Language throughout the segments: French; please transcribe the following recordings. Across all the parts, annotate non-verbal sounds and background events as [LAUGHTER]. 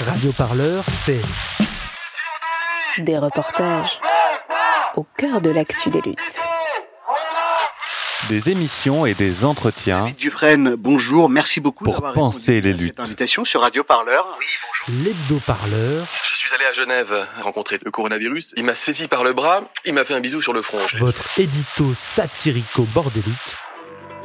Radio Parleur, c'est des reportages au cœur de l'actu des luttes. Des émissions et des entretiens Dufresne, bonjour, merci beaucoup pour penser les luttes. cette invitation sur Radio Parleur. Oui, bonjour. l'hebdo-parleur, Je suis allé à Genève rencontrer le coronavirus. Il m'a saisi par le bras, il m'a fait un bisou sur le front. votre édito satirico-bordélique,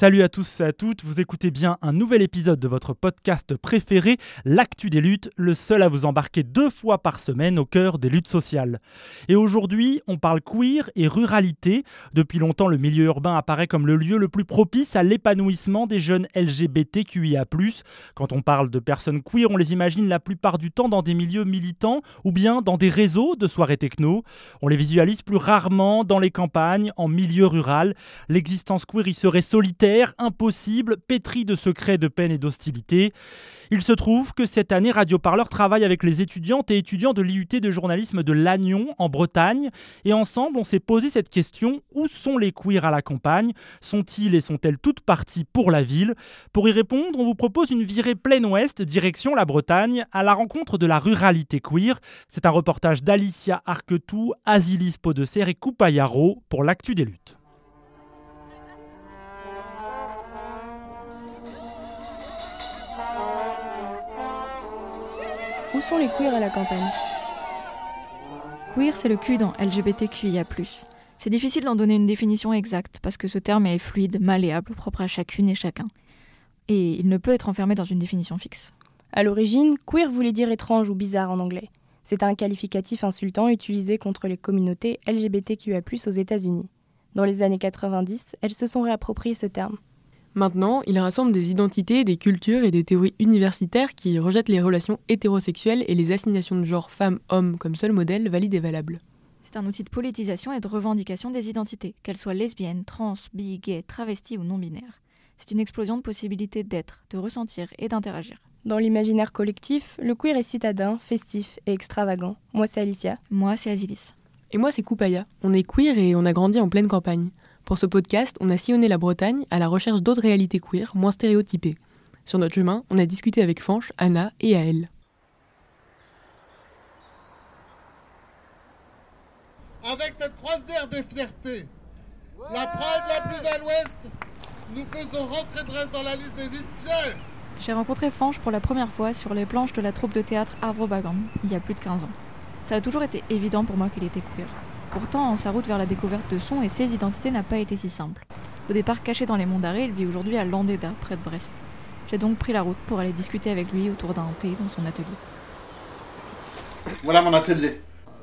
Salut à tous et à toutes, vous écoutez bien un nouvel épisode de votre podcast préféré, L'actu des luttes, le seul à vous embarquer deux fois par semaine au cœur des luttes sociales. Et aujourd'hui, on parle queer et ruralité. Depuis longtemps, le milieu urbain apparaît comme le lieu le plus propice à l'épanouissement des jeunes LGBTQIA+. Quand on parle de personnes queer, on les imagine la plupart du temps dans des milieux militants ou bien dans des réseaux de soirées techno. On les visualise plus rarement dans les campagnes, en milieu rural. L'existence queer y serait solitaire, impossible, pétrie de secrets, de peine et d'hostilité. Il se trouve que cette année, Radio Parleur travaille avec les étudiantes et étudiants de l'IUT de journalisme de Lannion, en Bretagne. Et ensemble, on s'est posé cette question où sont les queers à la campagne? Sont-ils et sont-elles toutes parties pour la ville? Pour y répondre, on vous propose une virée pleine ouest, direction la Bretagne, à la rencontre de la ruralité queer. C'est un reportage d'Alicia Arquetou, Asilis Podesser et Coupayaro pour l'actu des luttes. Où sont les queers à la campagne? Queer, c'est le cul dans LGBTQIA+. C'est difficile d'en donner une définition exacte parce que ce terme est fluide, malléable, propre à chacune et chacun. Et il ne peut être enfermé dans une définition fixe. À l'origine, queer voulait dire étrange ou bizarre en anglais. C'est un qualificatif insultant utilisé contre les communautés LGBTQIA+, aux États-Unis. Dans les années 90, elles se sont réappropriées ce terme. Maintenant, il rassemble des identités, des cultures et des théories universitaires qui rejettent les relations hétérosexuelles et les assignations de genre femme-homme comme seul modèle valide et valable. C'est un outil de politisation et de revendication des identités, qu'elles soient lesbiennes, trans, bi, gay, travestis ou non-binaires. C'est une explosion de possibilités d'être, de ressentir et d'interagir. Dans l'imaginaire collectif, le queer est citadin, festif et extravagant. Moi, c'est Alicia. Moi, c'est Asilis. Et moi, c'est Koupaya. On est queer et on a grandi en pleine campagne. Pour ce podcast, on a sillonné la Bretagne à la recherche d'autres réalités queer moins stéréotypées. Sur notre chemin, on a discuté avec Fanche, Anna et Aël. avec cette croisière de fierté. La Pride la plus à l'ouest, nous faisons rentrer Brest dans la liste des villes fières. J'ai rencontré Fanche pour la première fois sur les planches de la troupe de théâtre Arvro Bagam, il y a plus de 15 ans. Ça a toujours été évident pour moi qu'il était queer. Pourtant, sa route vers la découverte de son et ses identités n'a pas été si simple. Au départ caché dans les monts d'Arrée, il vit aujourd'hui à Landéda, près de Brest. J'ai donc pris la route pour aller discuter avec lui autour d'un thé dans son atelier. Voilà mon atelier.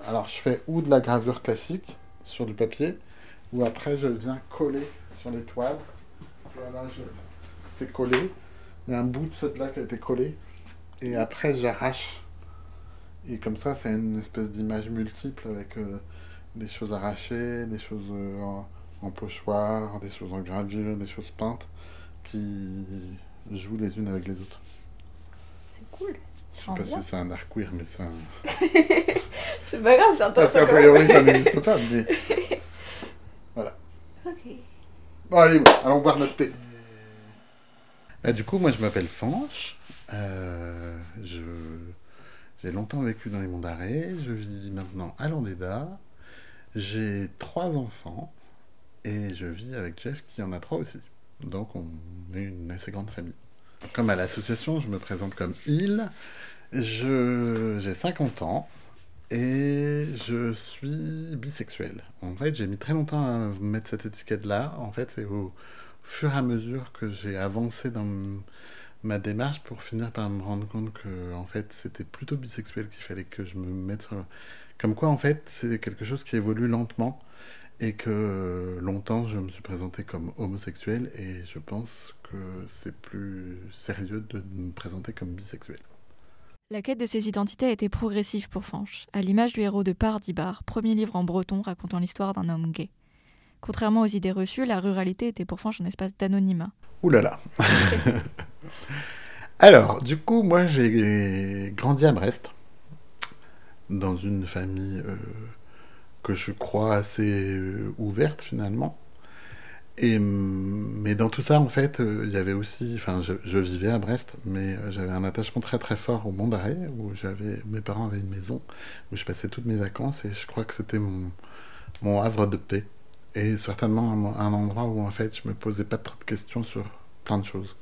Alors je fais ou de la gravure classique sur du papier, ou après je viens coller sur les toiles. Voilà, je... c'est collé. Il y a un bout de cette là qui a été collé. Et après j'arrache. Et comme ça, c'est une espèce d'image multiple avec euh, des choses arrachées, des choses euh, en, en pochoir, des choses en gravure, des choses peintes qui jouent les unes avec les autres. C'est cool. Je sais pas si c'est un art queer, mais c'est un. [LAUGHS] C'est pas grave, c'est Parce qu'a priori, ça n'existe pas, mais. [LAUGHS] Voilà. Bon, allez, bon, allons boire notre thé. Bah, du coup, moi, je m'appelle Fanche. Euh, je... J'ai longtemps vécu dans les monts d'Arrée. Je vis maintenant à Landéda. J'ai trois enfants. Et je vis avec Jeff qui en a trois aussi. Donc, on est une assez grande famille. Comme à l'association, je me présente comme Il. Je... J'ai 50 ans. Et je suis bisexuel. En fait, j'ai mis très longtemps à mettre cette étiquette-là. En fait, c'est au fur et à mesure que j'ai avancé dans ma démarche pour finir par me rendre compte que, en fait, c'était plutôt bisexuel qu'il fallait que je me mette sur... Comme quoi, en fait, c'est quelque chose qui évolue lentement et que longtemps, je me suis présenté comme homosexuel et je pense que c'est plus sérieux de me présenter comme bisexuel. La quête de ses identités a été progressive pour Fanche, à l'image du héros de Pardibar, premier livre en breton racontant l'histoire d'un homme gay. Contrairement aux idées reçues, la ruralité était pour Fanche un espace d'anonymat. Ouh là là [LAUGHS] Alors, du coup, moi, j'ai grandi à Brest, dans une famille euh, que je crois assez euh, ouverte finalement. Et, mais dans tout ça, en fait, euh, il y avait aussi, enfin, je, vivais à Brest, mais j'avais un attachement très très fort au Mont d'Arrêt, où j'avais, mes parents avaient une maison, où je passais toutes mes vacances, et je crois que c'était mon, havre de paix. Et certainement un, un endroit où, en fait, je me posais pas trop de questions sur plein de choses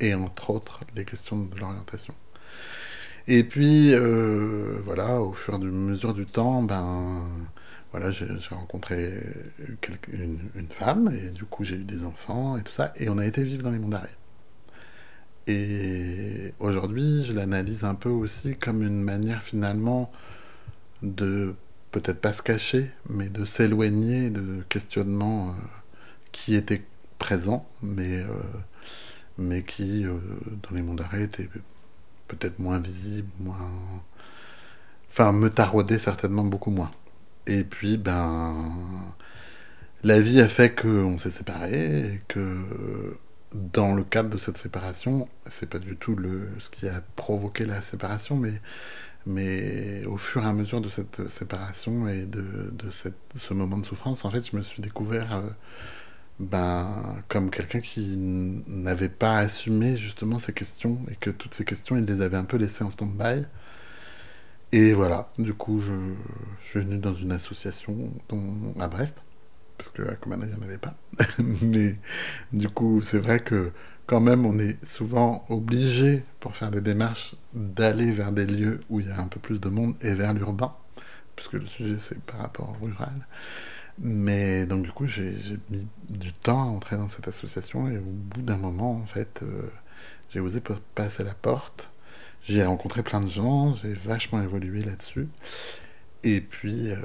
et entre autres les questions de l'orientation. Et puis, euh, voilà, au fur et à mesure du temps, ben, voilà, j'ai rencontré une, femme, et du coup, j'ai eu des enfants, et tout ça, et on a été vivre dans les mondes d'arrêt. Et aujourd'hui, je l'analyse un peu aussi comme une manière, finalement, de peut-être pas se cacher, mais de s'éloigner de questionnements euh, qui étaient présents, mais... Euh, mais qui, dans les mondes d'arrêt, était peut-être moins visible, moins. Enfin, me taraudait certainement beaucoup moins. Et puis, ben. La vie a fait qu'on s'est séparés, et que dans le cadre de cette séparation, c'est pas du tout le, ce qui a provoqué la séparation, mais, mais au fur et à mesure de cette séparation et de, ce moment de souffrance, en fait, je me suis découvert. Euh, ben, comme quelqu'un qui n'avait pas assumé justement ces questions et que toutes ces questions, il les avait un peu laissées en stand-by. Et voilà, du coup, je, suis venu dans une association à Brest, parce qu'à Comana, il n'y en avait pas. [LAUGHS] Mais du coup, c'est vrai que quand même, on est souvent obligé, pour faire des démarches, d'aller vers des lieux où il y a un peu plus de monde et vers l'urbain, puisque le sujet, c'est par rapport au rural. Mais donc du coup, j'ai mis du temps à entrer dans cette association et au bout d'un moment, en fait, euh, j'ai osé passer la porte. J'ai rencontré plein de gens, j'ai vachement évolué là-dessus. Et puis, euh,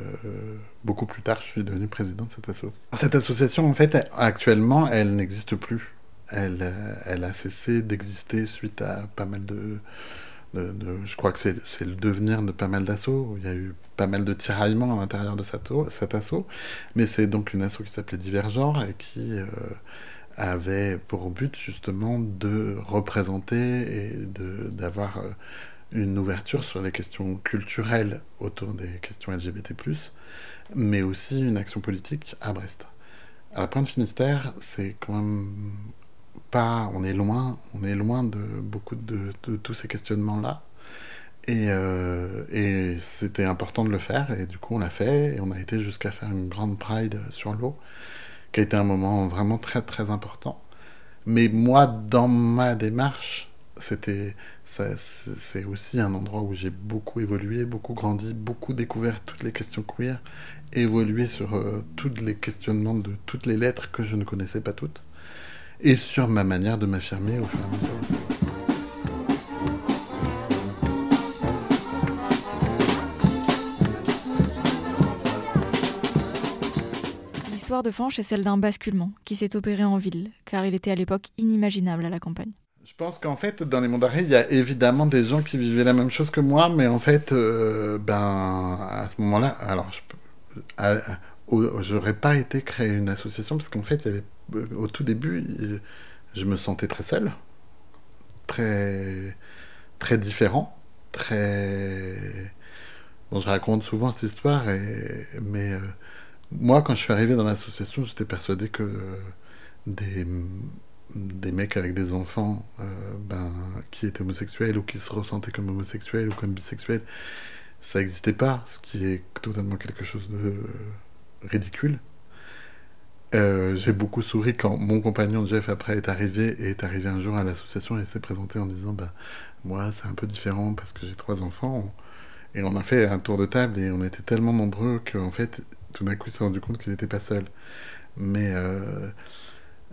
beaucoup plus tard, je suis devenu président de cette association. Cette association, en fait, actuellement, elle n'existe plus. Elle, elle a cessé d'exister suite à pas mal de, je crois que c'est le devenir de pas mal d'assauts. Il y a eu pas mal de tiraillements à l'intérieur de cet, assaut. Mais c'est donc une asso qui s'appelait Divergent et qui euh, avait pour but justement de représenter et d'avoir euh, une ouverture sur les questions culturelles autour des questions LGBT, mais aussi une action politique à Brest. À la Pointe Finistère, c'est quand même pas, on est loin, on est loin de beaucoup de, tous ces questionnements-là. Euh, et, c'était important de le faire, et du coup on l'a fait, et on a été jusqu'à faire une grande Pride sur l'eau, qui a été un moment vraiment très très important. Mais moi, dans ma démarche, c'était, c'est aussi un endroit où j'ai beaucoup évolué, beaucoup grandi, beaucoup découvert toutes les questions queer, évolué sur euh, tous les questionnements de toutes les lettres que je ne connaissais pas toutes et sur ma manière de m'affirmer au fur et à mesure aussi. L'histoire de Fanche est celle d'un basculement qui s'est opéré en ville, car il était à l'époque inimaginable à la campagne. Je pense qu'en fait, dans les mondes d'arrêt, il y a évidemment des gens qui vivaient la même chose que moi, mais en fait, euh, ben, à ce moment-là, alors, je j'aurais pas été créer une association parce qu'en fait, il y avait au tout début, je me sentais très seul, très, très différent, très. Je raconte souvent cette histoire, mais euh, moi, quand je suis arrivé dans l'association, j'étais persuadé que des, des mecs avec des enfants euh, ben, qui étaient homosexuels ou qui se ressentaient comme homosexuels ou comme bisexuels, ça n'existait pas, ce qui est totalement quelque chose de ridicule. Euh, j'ai beaucoup souri quand mon compagnon Jeff après est arrivé et est arrivé un jour à l'association et s'est présenté en disant bah moi c'est un peu différent parce que j'ai trois enfants. Et on a fait un tour de table et on était tellement nombreux qu'en fait tout d'un coup il s'est rendu compte qu'il n'était pas seul. Mais euh,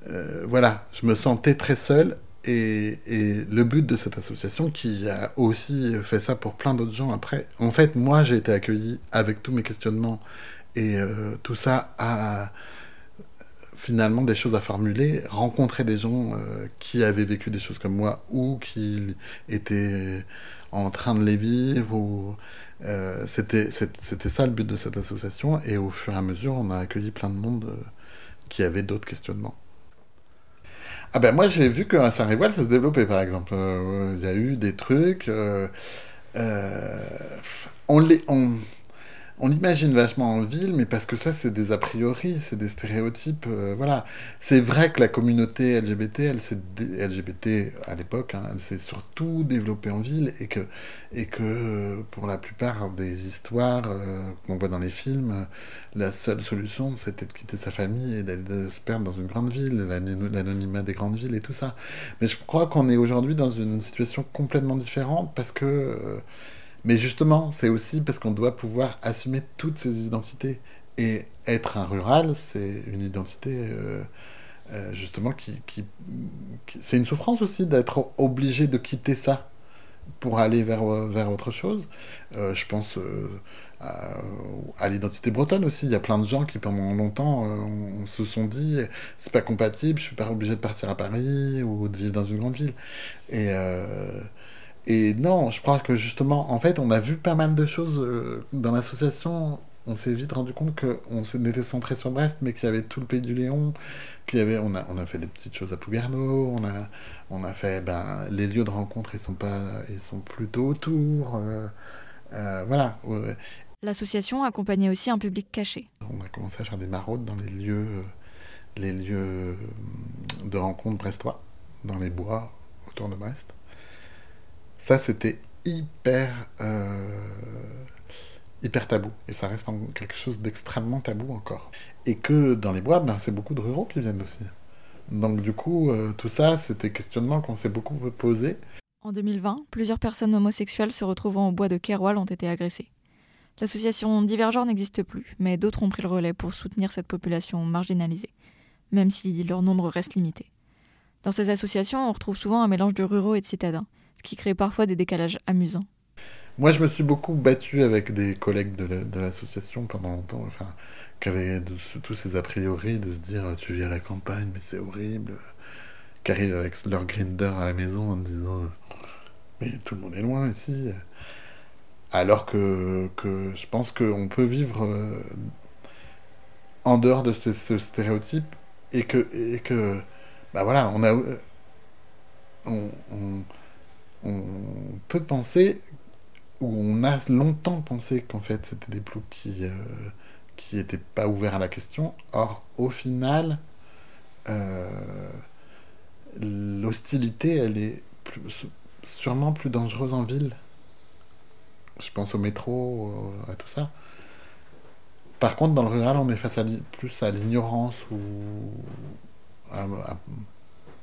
euh, voilà je me sentais très seul et, et, le but de cette association qui a aussi fait ça pour plein d'autres gens après en fait moi j'ai été accueilli avec tous mes questionnements et tout ça a finalement des choses à formuler, rencontrer des gens euh, qui avaient vécu des choses comme moi ou qui étaient en train de les vivre. Ou, euh, c'était, ça le but de cette association et au fur et à mesure on a accueilli plein de monde euh, qui avait d'autres questionnements. Ah ben moi j'ai vu qu'à Saint-Révoil ça se développait par exemple. Il y a eu des trucs. On les, on imagine vachement en ville, mais parce que ça, c'est des a priori, c'est des stéréotypes. Euh, voilà. C'est vrai que la communauté LGBT, elle LGBT à l'époque, hein, elle s'est surtout développée en ville et que, et que pour la plupart des histoires euh, qu'on voit dans les films, la seule solution, c'était de quitter sa famille et de se perdre dans une grande ville, l'anonymat des grandes villes et tout ça. Mais je crois qu'on est aujourd'hui dans une situation complètement différente parce que. Euh, mais justement, c'est aussi parce qu'on doit pouvoir assumer toutes ces identités. Et être un rural, c'est une identité, euh, euh, justement, qui, c'est une souffrance aussi d'être obligé de quitter ça pour aller vers, vers autre chose. Euh, je pense à, l'identité bretonne aussi. Il y a plein de gens qui, pendant longtemps, on, se sont dit c'est pas compatible, je suis pas obligé de partir à Paris ou de vivre dans une grande ville. Et et non, je crois que justement, en fait, on a vu pas mal de choses euh, dans l'association. On s'est vite rendu compte qu'on était centré sur Brest, mais qu'il y avait tout le pays du Léon, qu'il y avait, on a, on a fait des petites choses à Pougarneau, on a, on a fait, ben, les lieux de rencontre, ils sont pas, ils sont plutôt autour, euh, euh, voilà. L'association accompagnait aussi un public caché. On a commencé à faire des maraudes dans les lieux, les lieux de rencontre brestois, dans les bois autour de Brest. Ça, c'était hyper, euh, hyper tabou. Et ça reste quelque chose d'extrêmement tabou encore. Et que dans les bois, ben, c'est beaucoup de ruraux qui viennent aussi. Donc du coup, euh, tout ça, c'était questionnement qu'on s'est beaucoup posé. En 2020, plusieurs personnes homosexuelles se retrouvant au bois de Keroual ont été agressées. L'association Divergeur n'existe plus, mais d'autres ont pris le relais pour soutenir cette population marginalisée, même si leur nombre reste limité. Dans ces associations, on retrouve souvent un mélange de ruraux et de citadins, qui crée parfois des décalages amusants. Moi, je me suis beaucoup battu avec des collègues de l'association pendant longtemps, enfin, qui avaient tous ces a priori de se dire tu vis à la campagne, mais c'est horrible, qui arrivent avec leur grinder à la maison en disant mais tout le monde est loin ici. Alors que, que je pense qu'on peut vivre euh, en dehors de ce, stéréotype et que, et que bah voilà, on a. On, on peut penser, ou on a longtemps pensé qu'en fait c'était des ploucs qui euh, n'étaient pas ouverts à la question. Or, au final, euh, l'hostilité, elle est sûrement plus dangereuse en ville. Je pense au métro, à tout ça. Par contre, dans le rural, on est face à plus à l'ignorance ou à,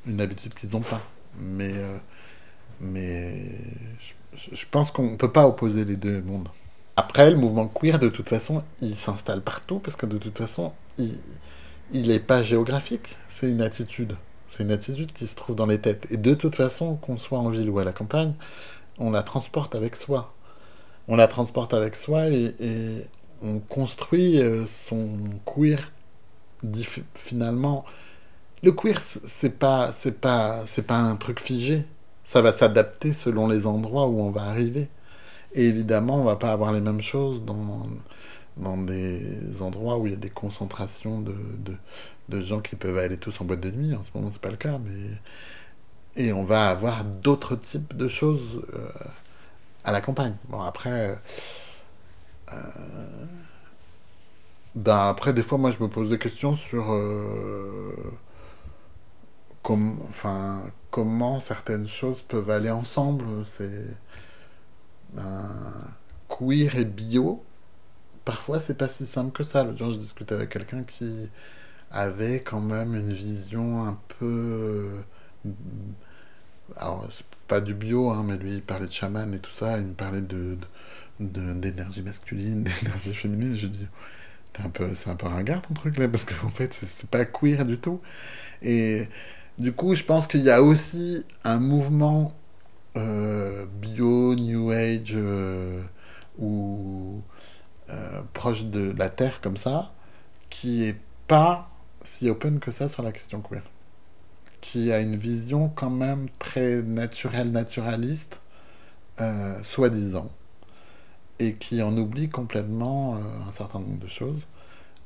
une habitude qu'ils n'ont pas. Mais euh, mais je, pense qu'on ne peut pas opposer les deux mondes. Après, le mouvement queer, de toute façon, il s'installe partout parce que de toute façon, il n'est pas géographique. C'est une attitude. C'est une attitude qui se trouve dans les têtes. Et de toute façon, qu'on soit en ville ou à la campagne, on la transporte avec soi. On la transporte avec soi et, on construit euh, son queer finalement. Le queer, c'est pas, c'est pas, c'est pas un truc figé ça va s'adapter selon les endroits où on va arriver. Et évidemment, on va pas avoir les mêmes choses dans, dans des endroits où il y a des concentrations de, de, gens qui peuvent aller tous en boîte de nuit. En ce moment, c'est pas le cas, mais et on va avoir d'autres types de choses euh, à la campagne. Bon, après, euh, ben après, des fois, moi, je me pose des questions sur euh, enfin, comment certaines choses peuvent aller ensemble. C'est queer et bio. Parfois, c'est pas si simple que ça. Le jour, je discutais avec quelqu'un qui avait quand même une vision un peu. Euh, alors, c'est pas du bio, hein, mais lui, il parlait de chaman et tout ça. Il me parlait de, d'énergie masculine, [LAUGHS] d'énergie féminine. Je dis, un peu, c'est un peu ringard ton truc là, parce qu'en fait, c'est pas queer du tout. Et du coup, je pense qu'il y a aussi un mouvement euh, bio, New Age, euh, ou euh, proche de la Terre comme ça, qui est pas si open que ça sur la question queer. Qui a une vision quand même très naturelle, naturaliste, soi-disant, et qui en oublie complètement un certain nombre de choses,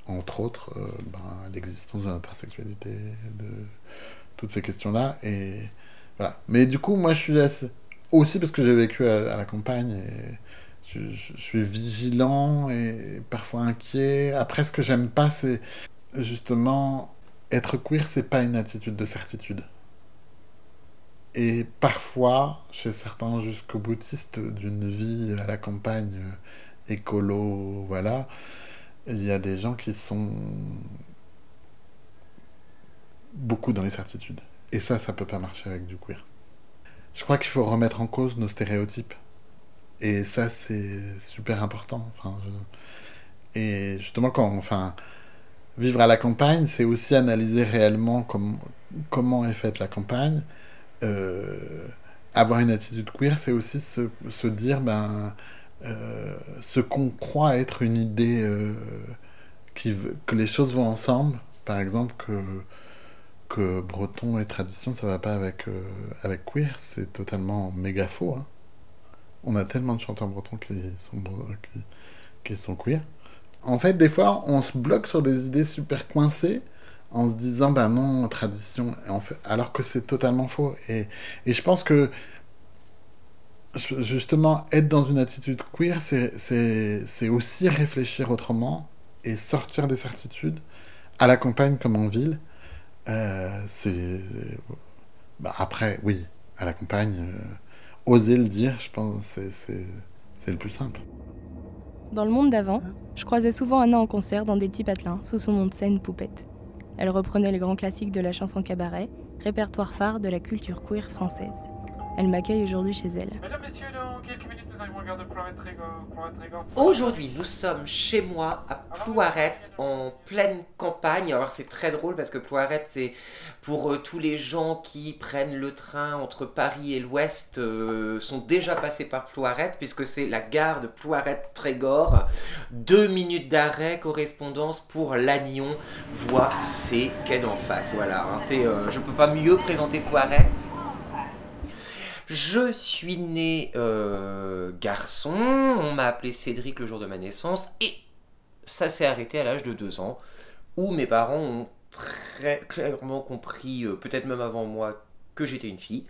entre autres ben, l'existence de l'intersexualité, de toutes ces questions-là. Et voilà. Mais du coup, moi, je suis assez... aussi parce que j'ai vécu à, la campagne je, je, suis vigilant et parfois inquiet. Après, ce que j'aime pas, c'est justement être queer, c'est pas une attitude de certitude. Et parfois, chez certains jusqu'au boutistes d'une vie à la campagne euh, écolo, voilà, il y a des gens qui sont beaucoup dans les certitudes. Et ça, ça peut pas marcher avec du queer. Je crois qu'il faut remettre en cause nos stéréotypes. Et ça, c'est super important. Enfin, Et justement, quand, enfin, vivre à la campagne, c'est aussi analyser réellement comment est faite la campagne. Euh, avoir une attitude queer, c'est aussi se, dire, ben, euh, ce qu'on croit être une idée euh, que les choses vont ensemble. Par exemple, que que breton et tradition, ça va pas avec, euh, avec queer, c'est totalement méga faux. Hein. On a tellement de chanteurs bretons qui sont, qui, qui, sont queer. En fait, des fois, on se bloque sur des idées super coincées en se disant, ben non, tradition, alors que c'est totalement faux. Et, et je pense que justement, être dans une attitude queer, c'est aussi réfléchir autrement et sortir des certitudes à la campagne comme en ville euh, c'est. Bah, après, oui, à la campagne, euh, oser le dire, je pense, c'est, c'est, le plus simple. Dans le monde d'avant, je croisais souvent Anna en concert dans des petits patelins, sous son nom de scène Poupette. Elle reprenait les grands classiques de la chanson cabaret, répertoire phare de la culture queer française. Elle m'accueille aujourd'hui chez elle. Mesdames, Messieurs, dans quelques minutes, Aujourd'hui, nous sommes chez moi à Plouaret, en pleine campagne. Alors, c'est très drôle parce que Plouaret, c'est pour euh, tous les gens qui prennent le train entre Paris et l'Ouest, euh, sont déjà passés par Plouaret, puisque c'est la gare de Plouaret-Trégor. Deux minutes d'arrêt, correspondance pour Lannion, voie C, quai d'en face. Voilà, hein, c'est, euh, je ne peux pas mieux présenter Plouaret. Je suis né euh, garçon, on m'a appelé Cédric le jour de ma naissance, et ça s'est arrêté à l'âge de 2 ans, où mes parents ont très clairement compris, euh, peut-être même avant moi, que j'étais une fille.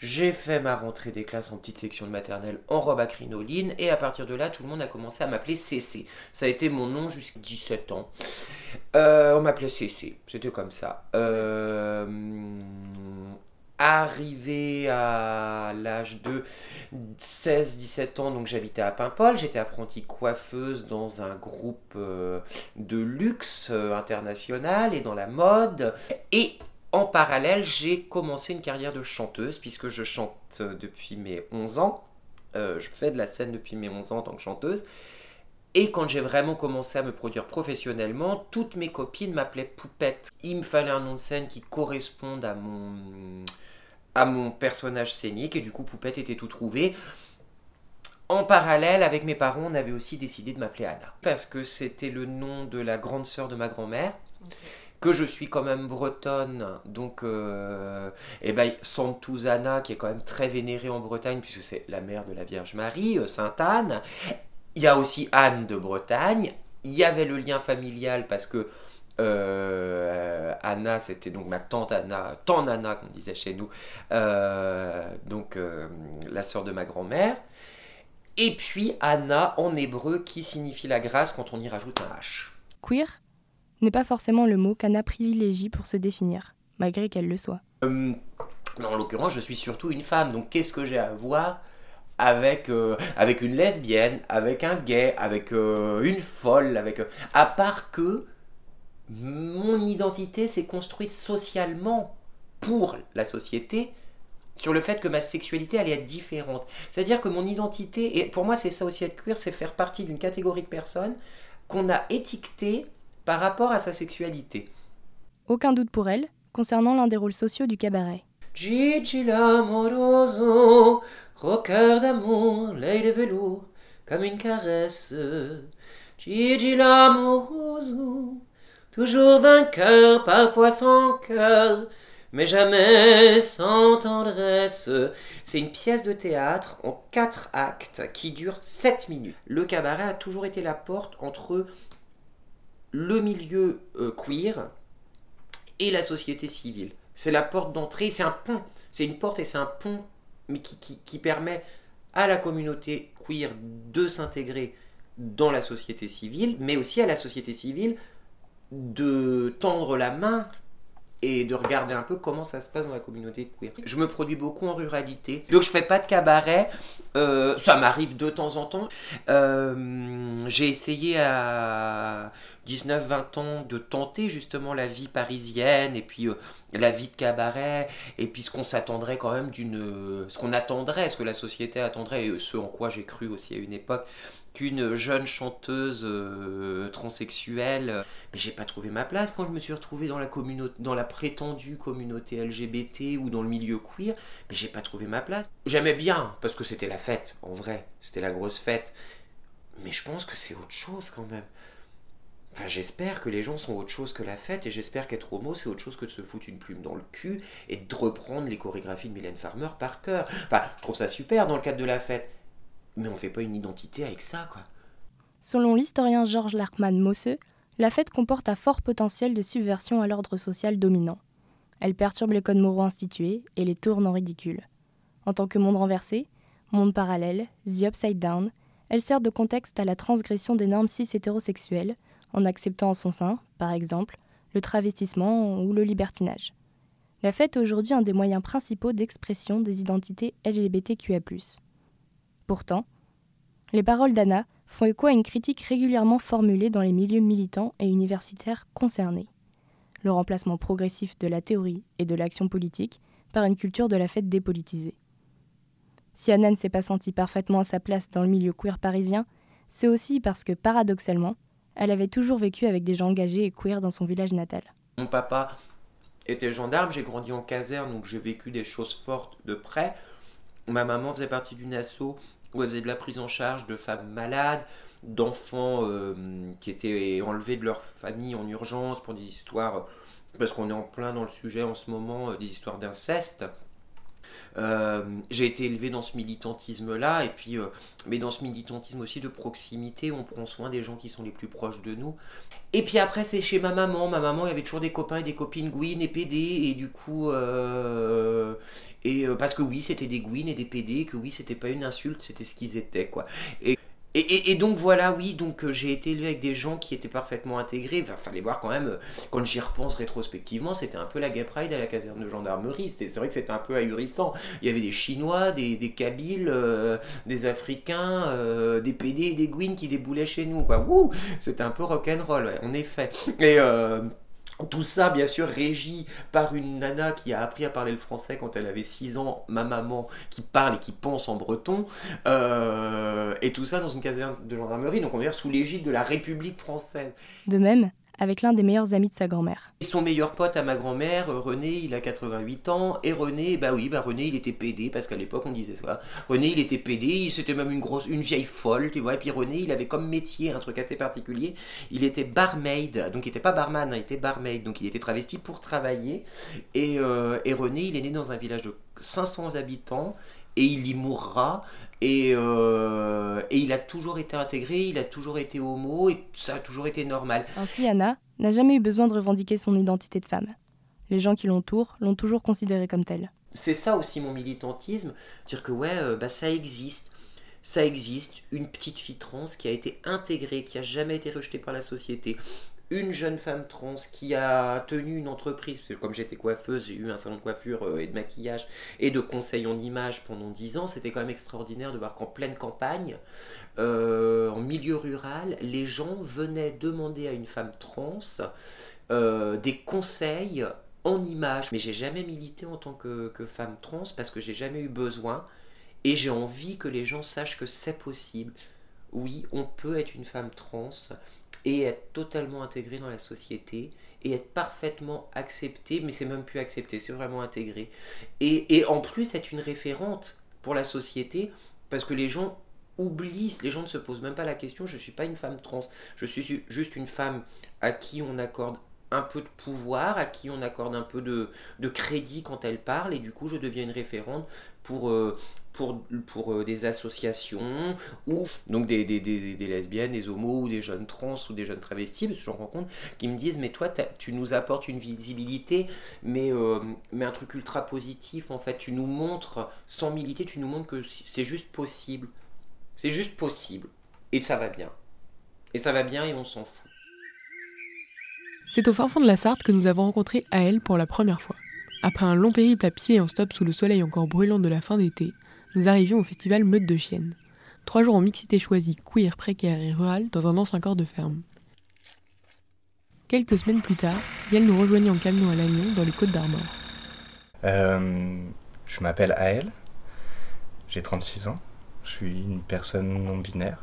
J'ai fait ma rentrée des classes en petite section de maternelle en robe à crinoline et à partir de là, tout le monde a commencé à m'appeler CC. Ça a été mon nom jusqu'à 17 ans. Euh, on m'appelait CC, c'était comme ça. Euh, arrivé à l'âge de 16-17 ans, donc j'habitais à Paimpol, j'étais apprentie coiffeuse dans un groupe euh, de luxe euh, international et dans la mode. Et en parallèle, j'ai commencé une carrière de chanteuse puisque je chante depuis mes 11 ans. Euh, je fais de la scène depuis mes 11 ans en tant que chanteuse. Et quand j'ai vraiment commencé à me produire professionnellement, toutes mes copines m'appelaient Poupette. Il me fallait un nom de scène qui corresponde à mon à mon personnage scénique et du coup Poupette était tout trouvé. En parallèle, avec mes parents, on avait aussi décidé de m'appeler Anna. Parce que c'était le nom de la grande sœur de ma grand-mère. Que je suis quand même bretonne, donc euh, et ben, qui est quand même très vénérée en Bretagne, puisque c'est la mère de la Vierge Marie, euh, Sainte Anne. Il y a aussi Anne de Bretagne. Il y avait le lien familial parce que euh, Anna, c'était donc ma tante Anna, tante Anna qu'on disait chez nous, euh, donc euh, la sœur de ma grand-mère. Et puis Anna en hébreu qui signifie la grâce quand on y rajoute un H. Queer n'est pas forcément le mot qu'Anna privilégie pour se définir, malgré qu'elle le soit. en l'occurrence, je suis surtout une femme, donc qu'est-ce que j'ai à voir avec, avec une lesbienne, avec un gay, avec une folle, avec... à part que mon identité s'est construite socialement pour la société sur le fait que ma sexualité allait être différente. C'est-à-dire que mon identité, et pour moi c'est ça aussi être queer, c'est faire partie d'une catégorie de personnes qu'on a étiquetées par rapport à sa sexualité. Aucun doute pour elle concernant l'un des rôles sociaux du cabaret. Gigi l'amoroso, rocker d'amour, l'œil de velours, comme une caresse. Gigi l'amoroso, toujours vainqueur, parfois sans cœur, mais jamais sans tendresse. C'est une pièce de théâtre en quatre actes qui dure sept minutes. Le cabaret a toujours été la porte entre le milieu euh, queer et la société civile. C'est la porte d'entrée, c'est un pont. C'est une porte et c'est un pont mais qui permet à la communauté queer de s'intégrer dans la société civile, mais aussi à la société civile de tendre la main et de regarder un peu comment ça se passe dans la communauté queer. Je me produis beaucoup en ruralité, donc je fais pas de cabaret, euh, ça m'arrive de temps en temps. Euh, j'ai essayé à 19-20 ans de tenter justement la vie parisienne et puis euh, la vie de cabaret et puis ce qu'on s'attendrait quand même d'une... ce qu'on attendrait, ce que la société attendrait et ce en quoi j'ai cru aussi à une époque qu'une jeune chanteuse euh, transsexuelle. Mais j'ai pas trouvé ma place quand je me suis retrouvé dans la, communauté, dans la prétendue communauté LGBT ou dans le milieu queer. Mais j'ai pas trouvé ma place. J'aimais bien parce que c'était la fête, en vrai. C'était la grosse fête. Mais je pense que c'est autre chose quand même. Enfin, j'espère que les gens sont autre chose que la fête et j'espère qu'être homo, c'est autre chose que de se foutre une plume dans le cul et de reprendre les chorégraphies de Mylène Farmer par cœur. Enfin, je trouve ça super dans le cadre de la fête mais on fait pas une identité avec ça, quoi. Selon l'historien Georges Larkman Mosseux, la fête comporte un fort potentiel de subversion à l'ordre social dominant. Elle perturbe les codes moraux institués et les tourne en ridicule. En tant que monde renversé, monde parallèle, The Upside Down, elle sert de contexte à la transgression des normes cis-hétérosexuelles, en acceptant en son sein, par exemple, le travestissement ou le libertinage. La fête est aujourd'hui un des moyens principaux d'expression des identités LGBTQA. Pourtant, les paroles d'Anna font écho à une critique régulièrement formulée dans les milieux militants et universitaires concernés. Le remplacement progressif de la théorie et de l'action politique par une culture de la fête dépolitisée. Si Anna ne s'est pas sentie parfaitement à sa place dans le milieu queer parisien, c'est aussi parce que, paradoxalement, elle avait toujours vécu avec des gens engagés et queer dans son village natal. Mon papa était gendarme, j'ai grandi en caserne, donc j'ai vécu des choses fortes de près. Ma maman faisait partie d'une asso où elle faisait de la prise en charge de femmes malades, d'enfants euh, qui étaient enlevés de leur famille en urgence pour des histoires, parce qu'on est en plein dans le sujet en ce moment, euh, des histoires d'inceste. Euh, j'ai été élevé dans ce militantisme-là, et puis, mais dans ce militantisme aussi de proximité, on prend soin des gens qui sont les plus proches de nous. Et puis après, c'est chez ma maman. Ma maman, il y avait toujours des copains et des copines Gwyn et PD, et du coup, et euh, parce que oui, c'était des gouines et des PD, que oui, c'était pas une insulte, c'était ce qu'ils étaient, quoi. Et, et, et, donc voilà, oui, donc euh, j'ai été élevé avec des gens qui étaient parfaitement intégrés. Enfin, fallait voir quand même, euh, quand j'y repense rétrospectivement, c'était un peu la gay pride à la caserne de gendarmerie. C'est vrai que c'était un peu ahurissant. Il y avait des Chinois, des, des Kabyles, des Africains, des PD et des Gouines qui déboulaient chez nous, quoi. C'était un peu rock'n'roll, ouais, en effet. Et tout ça, bien sûr, régi par une nana qui a appris à parler le français quand elle avait 6 ans, ma maman, qui parle et qui pense en breton, euh, et tout ça dans une caserne de gendarmerie, donc on va sous l'égide de la République française. De même, avec l'un des meilleurs amis de sa grand-mère. Son meilleur pote à ma grand-mère, René, il a 88 ans, et René, bah oui, bah René, il était pédé, parce qu'à l'époque on disait ça. René, il était pédé, c'était même une grosse, une vieille folle, tu vois, et puis René, il avait comme métier un truc assez particulier, il était barmaid, donc il était pas barman, hein, il était barmaid, donc il était travesti pour travailler, et, euh, et René, il est né dans un village de 500 habitants, et il y mourra. Et, euh, et, il a toujours été intégré, il a toujours été homo, et ça a toujours été normal. Ainsi, Anna n'a jamais eu besoin de revendiquer son identité de femme. Les gens qui l'entourent l'ont toujours considérée comme telle. C'est ça aussi mon militantisme, dire que ouais, euh, bah ça existe. Ça existe, une petite fille trans qui a été intégrée, qui a jamais été rejetée par la société, une jeune femme trans qui a tenu une entreprise, parce que comme j'étais coiffeuse, j'ai eu un salon de coiffure euh, et de maquillage et de conseil en image pendant 10 ans, c'était quand même extraordinaire de voir qu'en pleine campagne, euh, en milieu rural, les gens venaient demander à une femme trans euh, des conseils en image. Mais j'ai jamais milité en tant que, que femme trans parce que j'ai jamais eu besoin et j'ai envie que les gens sachent que c'est possible. Oui, on peut être une femme trans et être totalement intégré dans la société et être parfaitement accepté, mais c'est même plus accepté, c'est vraiment intégré. Et, en plus être une référente pour la société, parce que les gens oublient, les gens ne se posent même pas la question, je ne suis pas une femme trans, je suis juste une femme à qui on accorde un peu de pouvoir, à qui on accorde un peu de, de crédit quand elle parle, et du coup je deviens une référente pour, euh, pour, pour des associations ou donc des, des, lesbiennes, des homos ou des jeunes trans ou des jeunes travestis, parce que j'en rencontre qui me disent mais toi tu nous apportes une visibilité mais, mais un truc ultra positif en fait, tu nous montres sans militer, tu nous montres que c'est juste possible. C'est juste possible. Et ça va bien. Et ça va bien et on s'en fout. C'est au fin fond de la Sarthe que nous avons rencontré Aël pour la première fois. Après un long périple à pied en stop sous le soleil encore brûlant de la fin d'été, nous arrivions au festival Meute de Chiennes. Trois jours en mixité choisie, queer, précaire et rural dans un ancien corps de ferme. Quelques semaines plus tard, Yael nous rejoignit en camion à Lannion dans les Côtes d'Armor. Euh, je m'appelle Aël, j'ai 36 ans, je suis une personne non binaire.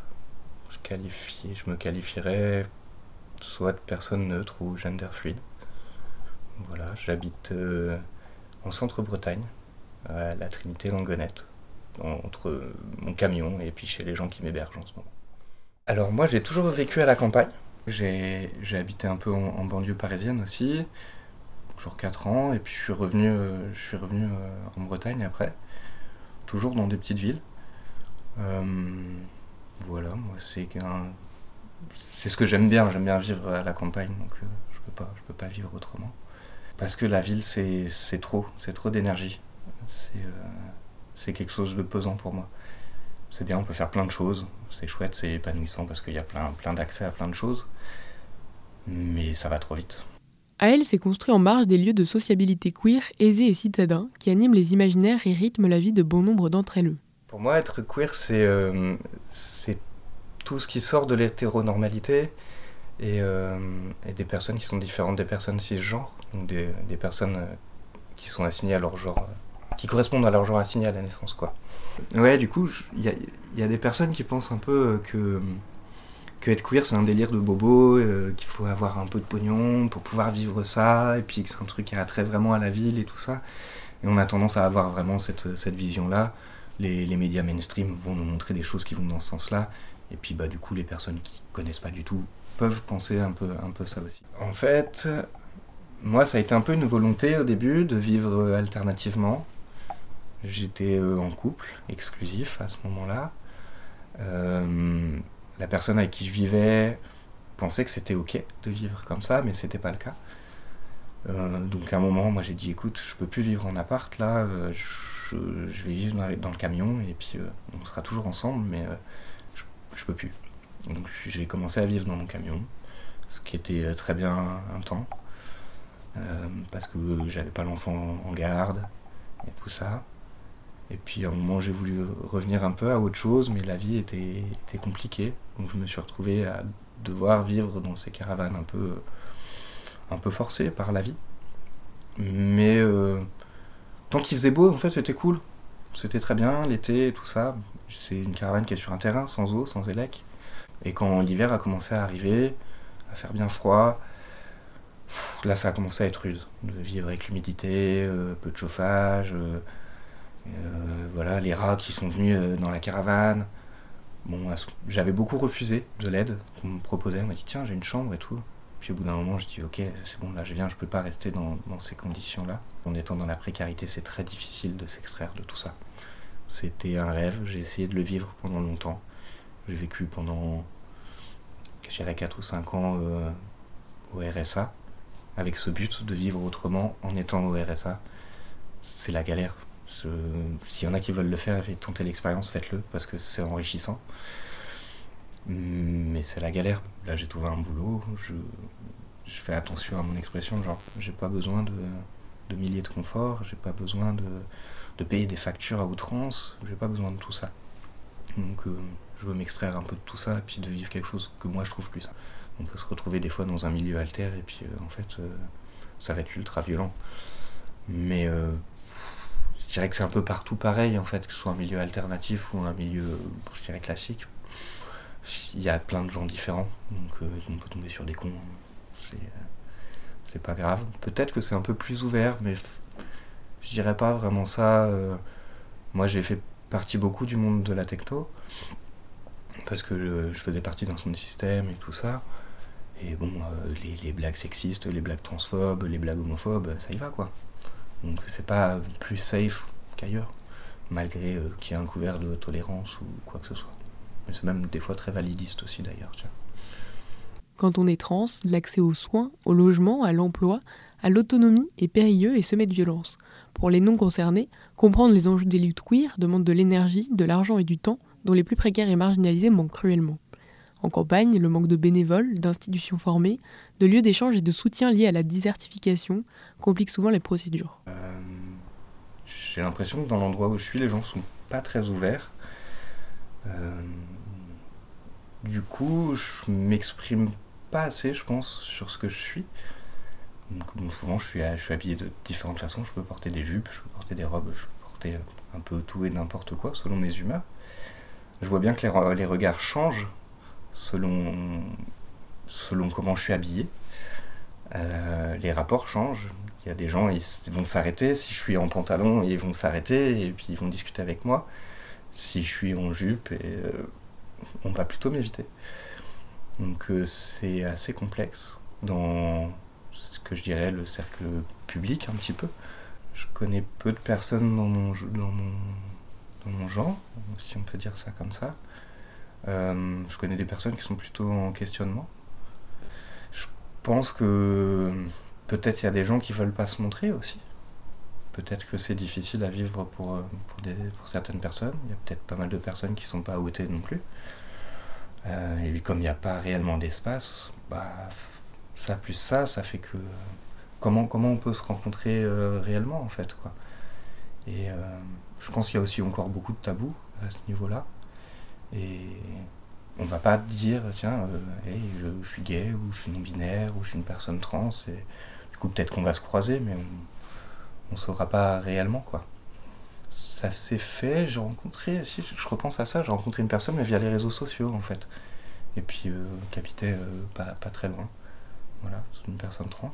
Je, me qualifierais soit de personne neutre ou gender fluide. Voilà, j'habite euh, en centre-Bretagne, à la Trinité Langonette, entre mon camion et puis chez les gens qui m'hébergent en ce moment. Alors moi j'ai toujours vécu à la campagne. J'ai habité un peu en, banlieue parisienne aussi, toujours 4 ans, et puis je suis revenu, euh, je suis revenu euh, en Bretagne après, toujours dans des petites villes. Euh, voilà, moi c'est ce que j'aime bien. J'aime bien vivre à la campagne, donc je peux pas, je peux pas vivre autrement. Parce que la ville, c'est trop, c'est trop d'énergie. C'est quelque chose de pesant pour moi. C'est bien, on peut faire plein de choses. C'est chouette, c'est épanouissant parce qu'il y a plein, plein d'accès à plein de choses. Mais ça va trop vite. elle s'est construit en marge des lieux de sociabilité queer, aisés et citadins qui animent les imaginaires et rythment la vie de bon nombre d'entre elles. Pour moi, être queer, c'est euh, tout ce qui sort de l'hétéronormalité et, euh, et, des personnes qui sont différentes des personnes cisgenres, donc des, des personnes euh, qui sont assignées à leur genre, qui correspondent à leur genre assigné à la naissance, quoi. Ouais, du coup, il y a, y a, des personnes qui pensent un peu que, que être queer, c'est un délire de bobo, qu'il faut avoir un peu de pognon pour pouvoir vivre ça, et puis que c'est un truc qui a trait vraiment à la ville et tout ça. Et on a tendance à avoir vraiment cette, cette vision-là les, médias mainstream vont nous montrer des choses qui vont dans ce sens-là. Et puis bah, du coup, les personnes qui connaissent pas du tout peuvent penser un peu, un peu ça aussi. En fait, moi, ça a été un peu une volonté au début de vivre alternativement. J'étais euh, en couple exclusif à ce moment-là. Euh, la personne avec qui je vivais pensait que c'était ok de vivre comme ça, mais c'était pas le cas. Euh, donc à un moment, moi j'ai dit écoute, je peux plus vivre en appart là, je, vais vivre dans, le camion et puis on sera toujours ensemble, mais je, je, peux plus. Donc j'ai commencé à vivre dans mon camion, ce qui était très bien un temps, parce que j'avais pas l'enfant en garde et tout ça. Et puis à un moment j'ai voulu revenir un peu à autre chose, mais la vie était, compliquée, donc je me suis retrouvé à devoir vivre dans ces caravanes un peu, un peu forcées par la vie. Mais tant qu'il faisait beau, en fait, c'était cool. C'était très bien, l'été et tout ça. C'est une caravane qui est sur un terrain, sans eau, sans élec. Et quand l'hiver a commencé à arriver, à faire bien froid, là ça a commencé à être rude. De vivre avec l'humidité, euh, peu de chauffage, euh, euh, voilà, les rats qui sont venus dans la caravane. Bon, j'avais beaucoup refusé de l'aide qu'on me proposait. On m'a dit tiens, j'ai une chambre et tout. Puis au bout d'un moment, je dis ok, c'est bon, là je viens, je peux pas rester dans, ces conditions-là. En étant dans la précarité, c'est très difficile de s'extraire de tout ça. C'était un rêve, j'ai essayé de le vivre pendant longtemps. J'ai vécu pendant, je dirais, 4 ou 5 ans euh, au RSA, avec ce but de vivre autrement en étant au RSA. C'est la galère. S'il y en a qui veulent le faire et tenter l'expérience, faites-le, parce que c'est enrichissant. Mais c'est la galère. Là, j'ai trouvé un boulot, je, fais attention à mon expression, genre, j'ai pas besoin de, milliers de confort, j'ai pas besoin de, de, payer des factures à outrance, j'ai pas besoin de tout ça. Donc, euh, je veux m'extraire un peu de tout ça et puis de vivre quelque chose que moi je trouve plus. On peut se retrouver des fois dans un milieu alter et puis euh, en fait, euh, ça va être ultra violent. Mais je dirais que c'est un peu partout pareil en fait, que ce soit un milieu alternatif ou un milieu, je dirais, classique il y a plein de gens différents, donc euh, on peut tomber sur des cons. Euh, c'est pas grave. Peut-être que c'est un peu plus ouvert, mais je dirais pas vraiment ça. Euh, moi, j'ai fait partie beaucoup du monde de la techno, parce que je faisais partie d'un son système et tout ça. Et bon, les, les, blagues sexistes, les blagues transphobes, les blagues homophobes, ça y va quoi. Donc c'est pas plus safe qu'ailleurs. malgré qu'il y ait un couvert de tolérance ou quoi que ce soit. C'est même des fois très validiste aussi d'ailleurs. Quand on est trans, l'accès aux soins, au logement, à l'emploi, à l'autonomie est périlleux et semé de violence. Pour les non concernés, comprendre les enjeux des luttes queer demande de l'énergie, de l'argent et du temps dont les plus précaires et marginalisés manquent cruellement. En campagne, le manque de bénévoles, d'institutions formées, de lieux d'échange et de soutien liés à la désertification complique souvent les procédures. Euh, j'ai l'impression que dans l'endroit où je suis, les gens sont pas très ouverts. Euh, du coup, je m'exprime pas assez, je pense, sur ce que je suis. Souvent, je suis, habillé de différentes façons. Je peux porter des jupes, je peux porter des robes, je peux porter un peu tout et n'importe quoi, selon mes humeurs. Je vois bien que les regards changent selon, selon comment je suis habillé. Euh, les rapports changent. Il y a des gens, ils vont s'arrêter. Si je suis en pantalon, ils vont s'arrêter et puis ils vont discuter avec moi. Si je suis en jupe, euh, on va plutôt m'éviter. Donc euh, c'est assez complexe dans ce que je dirais le cercle public un petit peu. Je connais peu de personnes dans mon, dans mon, dans mon genre, si on peut dire ça comme ça. Euh, je connais des personnes qui sont plutôt en questionnement. Je pense que peut-être il y a des gens qui veulent pas se montrer aussi. Peut-être que c'est difficile à vivre pour, euh, certaines personnes. Il y a peut-être pas mal de personnes qui sont pas outées non plus. Euh, et comme il n'y a pas réellement d'espace, bah, ça plus ça, ça fait que comment, on peut se rencontrer réellement en fait. Et je pense qu'il y a aussi encore beaucoup de tabous à ce niveau-là. Et on va pas dire, tiens, euh, je, suis gay, ou je suis non-binaire, ou je suis une personne trans, du coup peut-être qu'on va se croiser, mais on ne saura pas réellement, quoi. Ça s'est fait, j'ai rencontré, si je repense à ça, j'ai rencontré une personne, mais via les réseaux sociaux, en fait. Et puis, euh, qui euh, pas, pas, très loin. Voilà, c'est une personne trans.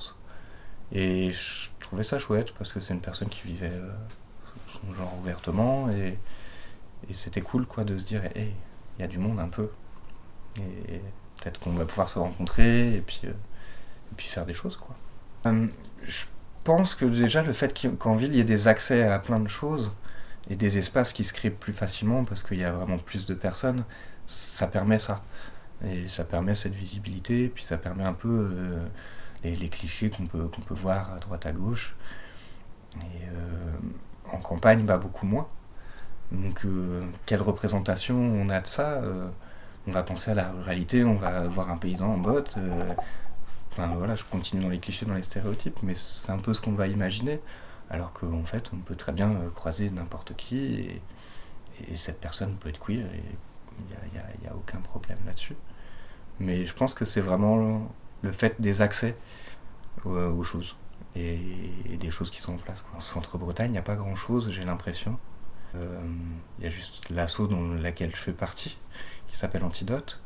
Et je trouvais ça chouette, parce que c'est une personne qui vivait son genre ouvertement, et et c'était cool quoi de se dire, hey, il y a du monde un peu. Et peut-être qu'on va pouvoir se rencontrer et puis, euh, et faire des choses quoi. Hum, je pense que déjà le fait qu'en ville il y ait des accès à plein de choses et des espaces qui se créent plus facilement parce qu'il y a vraiment plus de personnes, ça permet ça. Et ça permet cette visibilité, puis ça permet un peu euh, les, clichés qu'on peut, voir à droite à gauche. Et euh, en campagne, bah, beaucoup moins. Donc, euh, quelle représentation on a de ça euh, On va penser à la ruralité, on va voir un paysan en botte. Euh, enfin, voilà, je continue dans les clichés, dans les stéréotypes, mais c'est un peu ce qu'on va imaginer. Alors qu'en fait, on peut très bien croiser n'importe qui et, cette personne peut être queer et il n'y a, aucun problème là-dessus. Mais je pense que c'est vraiment le fait des accès aux, choses et, des choses qui sont en place. En centre-Bretagne, il n'y a pas grand-chose, j'ai l'impression. Il euh, y a juste l'assaut dans laquelle je fais partie, qui s'appelle Antidote,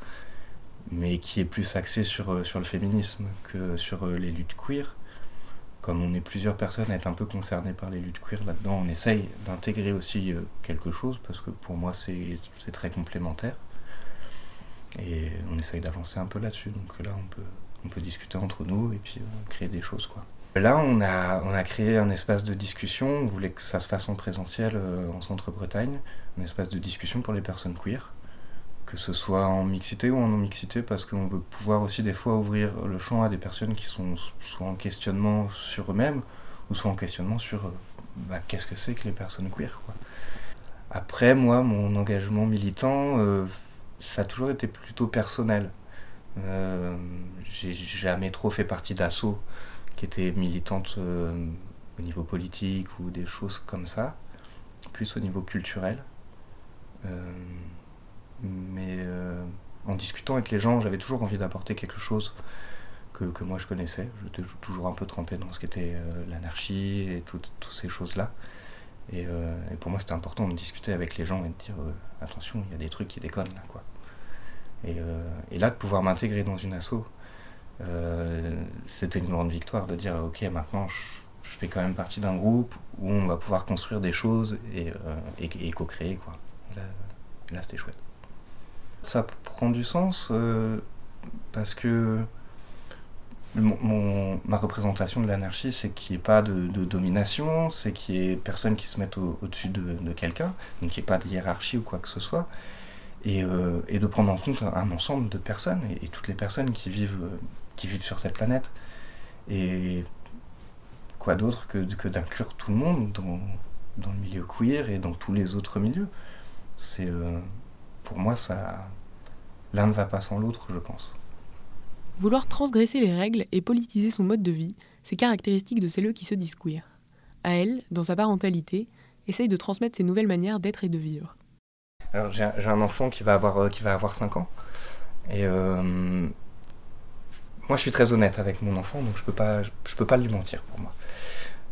mais qui est plus axé sur, euh, sur le féminisme que sur euh, les luttes queer. Comme on est plusieurs personnes à être un peu concernées par les luttes queer là-dedans, on essaye d'intégrer aussi quelque chose, parce que pour moi c'est très complémentaire. Et on essaye d'avancer un peu là-dessus. Donc là, on peut, on peut discuter entre nous et puis créer des choses. quoi. Là, on a, créé un espace de discussion, on voulait que ça se fasse en présentiel euh, en centre-Bretagne, un espace de discussion pour les personnes queer, que ce soit en mixité ou en non-mixité, parce qu'on veut pouvoir aussi des fois ouvrir le champ à des personnes qui sont soit en questionnement sur eux-mêmes, ou soit en questionnement sur euh, bah, qu'est-ce que c'est que les personnes queer. Après, moi, mon engagement militant, euh, ça a toujours été plutôt personnel. J'ai jamais trop fait partie d'assauts qui était militante euh, au niveau politique ou des choses comme ça, plus au niveau culturel. Euh, mais euh, en discutant avec les gens, j'avais toujours envie d'apporter quelque chose que, moi je connaissais. J'étais toujours un peu trempé dans ce qu'était l'anarchie et toutes ces choses-là. Et, et, pour moi, c'était important de discuter avec les gens et de dire attention, il y a des trucs qui déconnent là, quoi. Et, et là, de pouvoir m'intégrer dans une asso euh, c'était une grande victoire de dire ok maintenant je, fais quand même partie d'un groupe où on va pouvoir construire des choses et, euh, co-créer quoi. là, c'était chouette. Ça prend du sens euh, parce que mon, ma représentation de l'anarchie, c'est qu'il n'y ait pas de, domination, c'est qu'il n'y ait personne qui se mette au-dessus de, quelqu'un, donc qu'il n'y ait pas de hiérarchie ou quoi que ce soit, et, euh, de prendre en compte un, ensemble de personnes, et, toutes les personnes qui vivent, qui vivent sur cette planète. Et quoi d'autre que, que d'inclure tout le monde dans, dans, le milieu queer et dans tous les autres milieux? C'est euh, Pour moi, ça l'un ne va pas sans l'autre, je pense. Vouloir transgresser les règles et politiser son mode de vie, c'est caractéristique de celles qui se disent queer. À elle, dans sa parentalité, essaye de transmettre ses nouvelles manières d'être et de vivre. Alors j'ai un enfant qui va avoir, euh, qui va avoir 5 ans. Et euh, moi je suis très honnête avec mon enfant, donc je peux pas, je, peux pas lui mentir pour moi.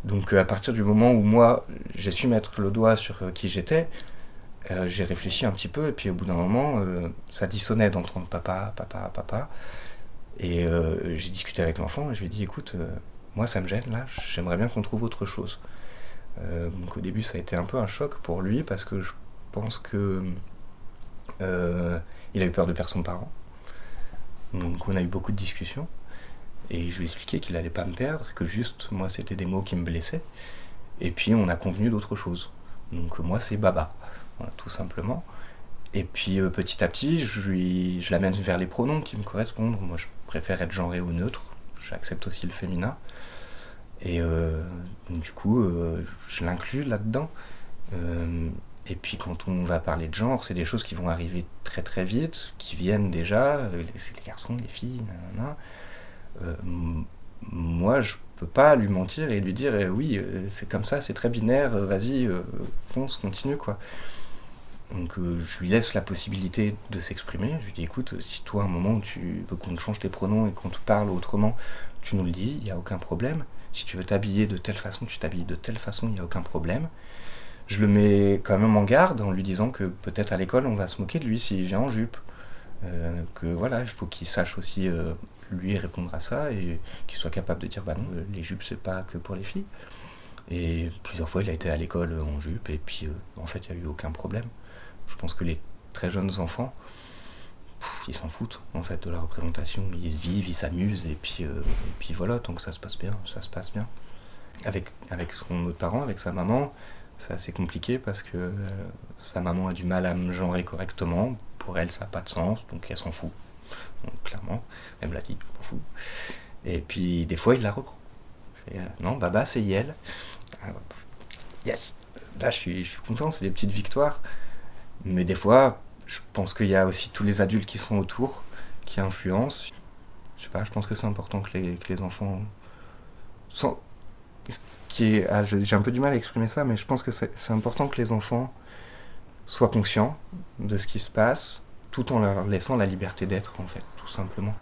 Donc euh, à partir du moment où moi j'ai su mettre le doigt sur qui j'étais, j'ai réfléchi un petit peu et puis au bout d'un moment ça dissonnait d'entendre papa, papa, papa. Et euh, j'ai discuté avec l'enfant et je lui ai dit écoute, euh, moi ça me gêne là, j'aimerais bien qu'on trouve autre chose. Euh, donc au début ça a été un peu un choc pour lui parce que je pense que il a eu peur de perdre son parent. Donc on a eu beaucoup de discussions et je lui ai qu'il allait pas me perdre, que juste moi c'était des mots qui me blessaient. Et puis on a convenu d'autre chose. Donc moi c'est Baba, tout simplement. Et puis petit à petit, je l'amène vers les pronoms qui me correspondent. Moi, je préfère être genré ou neutre. J'accepte aussi le féminin. Et euh, du coup, euh, je l'inclus là-dedans. Euh, et puis quand on va parler de genre, c'est des choses qui vont arriver très très vite, qui viennent déjà, c'est les garçons, les filles, nanana. moi, je peux pas lui mentir et lui dire oui, c'est comme ça, c'est très binaire, vas-y, fonce, continue quoi. Donc euh, je lui laisse la possibilité de s'exprimer. Je lui dis écoute, si toi un moment tu veux qu'on change tes pronoms et qu'on te parle autrement, tu nous le dis, il n'y a aucun problème. Si tu veux t'habiller de telle façon, tu t'habilles de telle façon, il n'y a aucun problème. Je le mets quand même en garde en lui disant que peut-être à l'école on va se moquer de lui s'il vient en jupe. Euh, que voilà, il faut qu'il sache aussi euh, lui répondre à ça et qu'il soit capable de dire bah non, les jupes c'est pas que pour les filles. Et plusieurs fois il a été à l'école en jupe et puis en fait il n'y a eu aucun problème. Je pense que les très jeunes enfants, ils s'en foutent en fait de la représentation. Ils se vivent, ils s'amusent et puis, euh, et puis voilà, donc ça se passe bien, ça se passe bien. Avec, avec son autre parent, avec sa maman, c'est assez compliqué parce que euh, sa maman a du mal à me genrer correctement. Pour elle, ça n'a pas de sens, donc elle s'en fout. clairement, elle me l'a dit, je m'en fous. Et puis des fois, il la reprend. Euh, non, Baba, c'est Yel. Ah, yes Là, je suis, content, c'est des petites victoires. Mais des fois, je pense qu'il y a aussi tous les adultes qui sont autour, qui influencent. Je sais pas, je pense que c'est important que les, enfants. Qui est... Ah, j'ai un peu du mal à exprimer ça, mais je pense que c'est important que les enfants soient conscients de ce qui se passe, tout en leur laissant la liberté d'être, en fait, tout simplement.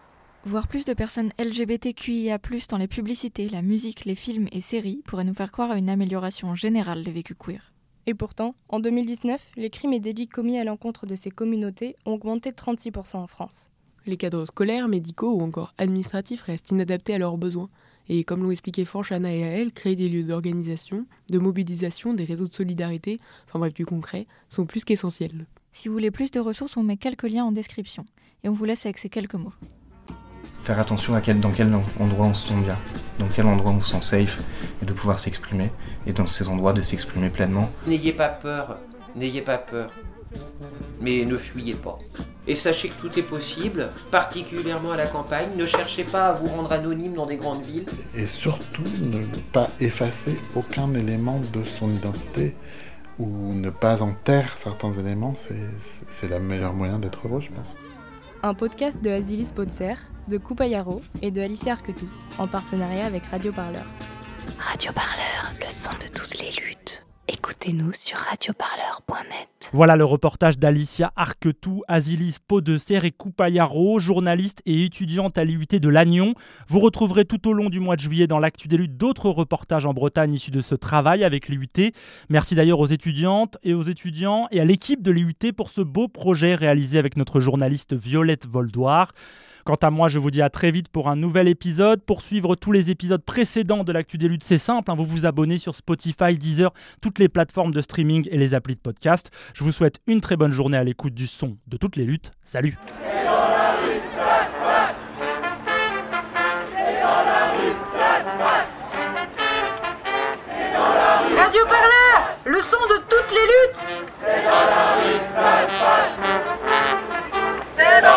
Voir plus de personnes LGBTQIA, dans les publicités, la musique, les films et séries pourrait nous faire croire à une amélioration générale des vécus queer. Et pourtant, en 2019, les crimes et délits commis à l'encontre de ces communautés ont augmenté de 36% en France. Les cadres scolaires, médicaux ou encore administratifs restent inadaptés à leurs besoins. Et comme l'ont expliqué Franche, Anna et elle, créer des lieux d'organisation, de mobilisation, des réseaux de solidarité, enfin bref du concret, sont plus qu'essentiels. Si vous voulez plus de ressources, on met quelques liens en description. Et on vous laisse avec ces quelques mots faire attention à quel, dans quel endroit on se sent bien, dans quel endroit on se sent safe, et de pouvoir s'exprimer, et dans ces endroits de s'exprimer pleinement. N'ayez pas peur, n'ayez pas peur, mais ne fuyez pas. Et sachez que tout est possible, particulièrement à la campagne. Ne cherchez pas à vous rendre anonyme dans des grandes villes. Et surtout, ne pas effacer aucun élément de son identité ou ne pas en taire certains éléments, c'est le meilleur moyen d'être heureux, je pense. Un podcast de Azilis Potser, de Coupayaro et de Alicia Arquetou, en partenariat avec Radio Parleur. Radio Parleur, le son de toutes les luttes. Écoutez-nous sur radioparleur.net. Voilà le reportage d'Alicia Arquetou, Asilis Podesser et Coupayaro, journaliste et étudiante à l'IUT de Lannion. Vous retrouverez tout au long du mois de juillet dans l'actu des luttes d'autres reportages en Bretagne issus de ce travail avec l'IUT. Merci d'ailleurs aux étudiantes et aux étudiants et à l'équipe de l'IUT pour ce beau projet réalisé avec notre journaliste Violette Voldoir. Quant à moi, je vous dis à très vite pour un nouvel épisode. Pour suivre tous les épisodes précédents de l'actu des luttes, c'est simple. Hein. Vous vous abonnez sur Spotify, Deezer, toutes les plateformes de streaming et les applis de podcast. Je vous souhaite une très bonne journée à l'écoute du son de toutes les luttes. Salut Radio par là Le son de toutes les luttes C'est dans la rue que ça se passe C'est dans